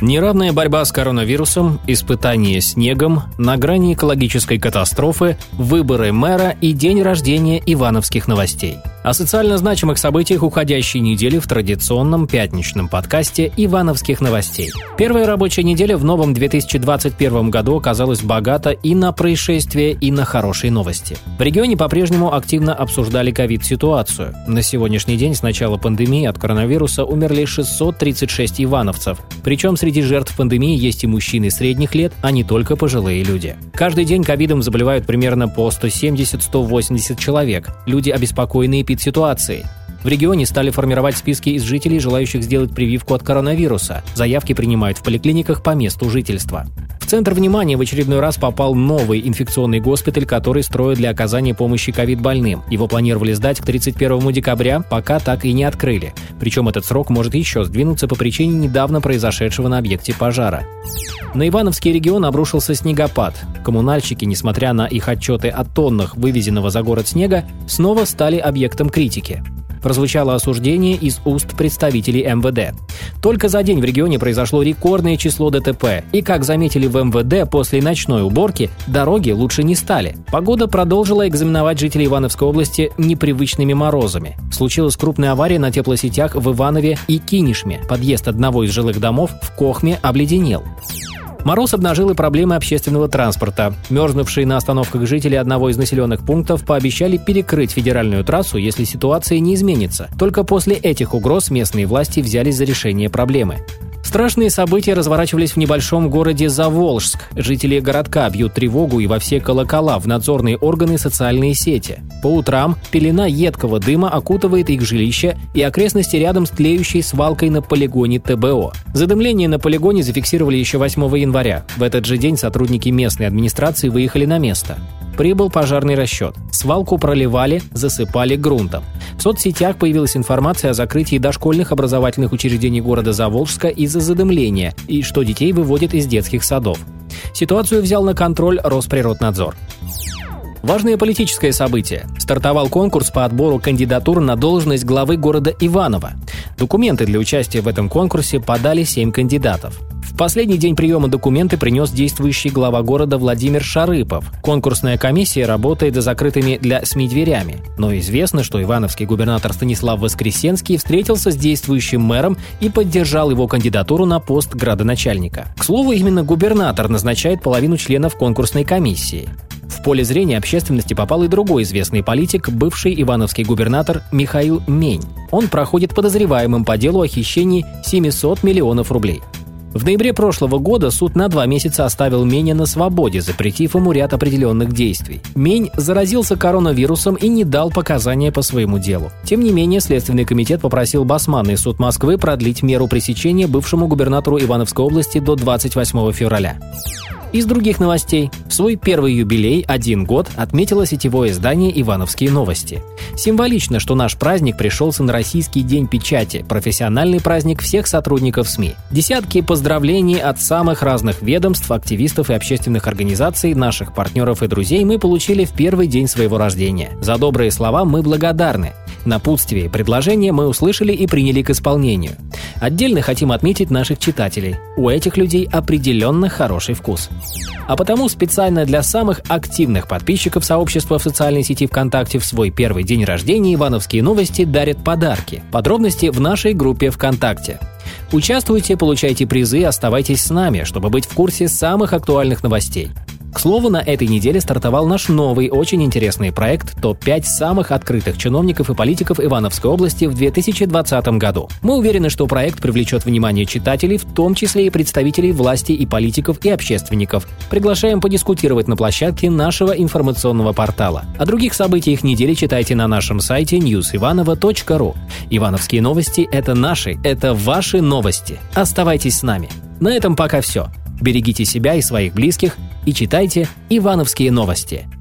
Неравная борьба с коронавирусом, испытание снегом, на грани экологической катастрофы, выборы мэра и день рождения ивановских новостей. О социально значимых событиях уходящей недели в традиционном пятничном подкасте «Ивановских новостей». Первая рабочая неделя в новом 2021 году оказалась богата и на происшествия, и на хорошие новости. В регионе по-прежнему активно обсуждали ковид-ситуацию. На сегодняшний день с начала пандемии от коронавируса умерли 636 ивановцев. Причем среди Среди жертв пандемии есть и мужчины средних лет, а не только пожилые люди. Каждый день ковидом заболевают примерно по 170-180 человек. Люди обеспокоены эпид-ситуацией. В регионе стали формировать списки из жителей, желающих сделать прививку от коронавируса. Заявки принимают в поликлиниках по месту жительства центр внимания в очередной раз попал новый инфекционный госпиталь, который строят для оказания помощи ковид-больным. Его планировали сдать к 31 декабря, пока так и не открыли. Причем этот срок может еще сдвинуться по причине недавно произошедшего на объекте пожара. На Ивановский регион обрушился снегопад. Коммунальщики, несмотря на их отчеты о тоннах вывезенного за город снега, снова стали объектом критики прозвучало осуждение из уст представителей МВД. Только за день в регионе произошло рекордное число ДТП, и, как заметили в МВД, после ночной уборки дороги лучше не стали. Погода продолжила экзаменовать жителей Ивановской области непривычными морозами. Случилась крупная авария на теплосетях в Иванове и Кинишме. Подъезд одного из жилых домов в Кохме обледенел. Мороз обнажил и проблемы общественного транспорта. Мерзнувшие на остановках жители одного из населенных пунктов пообещали перекрыть федеральную трассу, если ситуация не изменится. Только после этих угроз местные власти взялись за решение проблемы. Страшные события разворачивались в небольшом городе Заволжск. Жители городка бьют тревогу и во все колокола в надзорные органы социальные сети. По утрам пелена едкого дыма окутывает их жилище и окрестности рядом с тлеющей свалкой на полигоне ТБО. Задымление на полигоне зафиксировали еще 8 января. В этот же день сотрудники местной администрации выехали на место прибыл пожарный расчет. Свалку проливали, засыпали грунтом. В соцсетях появилась информация о закрытии дошкольных образовательных учреждений города Заволжска из-за задымления и что детей выводят из детских садов. Ситуацию взял на контроль Росприроднадзор. Важное политическое событие. Стартовал конкурс по отбору кандидатур на должность главы города Иваново. Документы для участия в этом конкурсе подали семь кандидатов последний день приема документы принес действующий глава города Владимир Шарыпов. Конкурсная комиссия работает за закрытыми для СМИ дверями. Но известно, что ивановский губернатор Станислав Воскресенский встретился с действующим мэром и поддержал его кандидатуру на пост градоначальника. К слову, именно губернатор назначает половину членов конкурсной комиссии. В поле зрения общественности попал и другой известный политик, бывший ивановский губернатор Михаил Мень. Он проходит подозреваемым по делу о хищении 700 миллионов рублей. В ноябре прошлого года суд на два месяца оставил Меня на свободе, запретив ему ряд определенных действий. Мень заразился коронавирусом и не дал показания по своему делу. Тем не менее, Следственный комитет попросил Басманный суд Москвы продлить меру пресечения бывшему губернатору Ивановской области до 28 февраля. Из других новостей. В свой первый юбилей, один год, отметило сетевое издание «Ивановские новости». Символично, что наш праздник пришелся на Российский день печати, профессиональный праздник всех сотрудников СМИ. Десятки поздравлений от самых разных ведомств, активистов и общественных организаций, наших партнеров и друзей мы получили в первый день своего рождения. За добрые слова мы благодарны. Напутствие и предложения мы услышали и приняли к исполнению. Отдельно хотим отметить наших читателей. У этих людей определенно хороший вкус. А потому специально для самых активных подписчиков сообщества в социальной сети ВКонтакте в свой первый день рождения «Ивановские новости» дарят подарки. Подробности в нашей группе ВКонтакте. Участвуйте, получайте призы, оставайтесь с нами, чтобы быть в курсе самых актуальных новостей. К слову, на этой неделе стартовал наш новый, очень интересный проект «Топ-5 самых открытых чиновников и политиков Ивановской области в 2020 году». Мы уверены, что проект привлечет внимание читателей, в том числе и представителей власти и политиков и общественников. Приглашаем подискутировать на площадке нашего информационного портала. О других событиях недели читайте на нашем сайте newsivanova.ru. Ивановские новости – это наши, это ваши новости. Оставайтесь с нами. На этом пока все. Берегите себя и своих близких и читайте «Ивановские новости».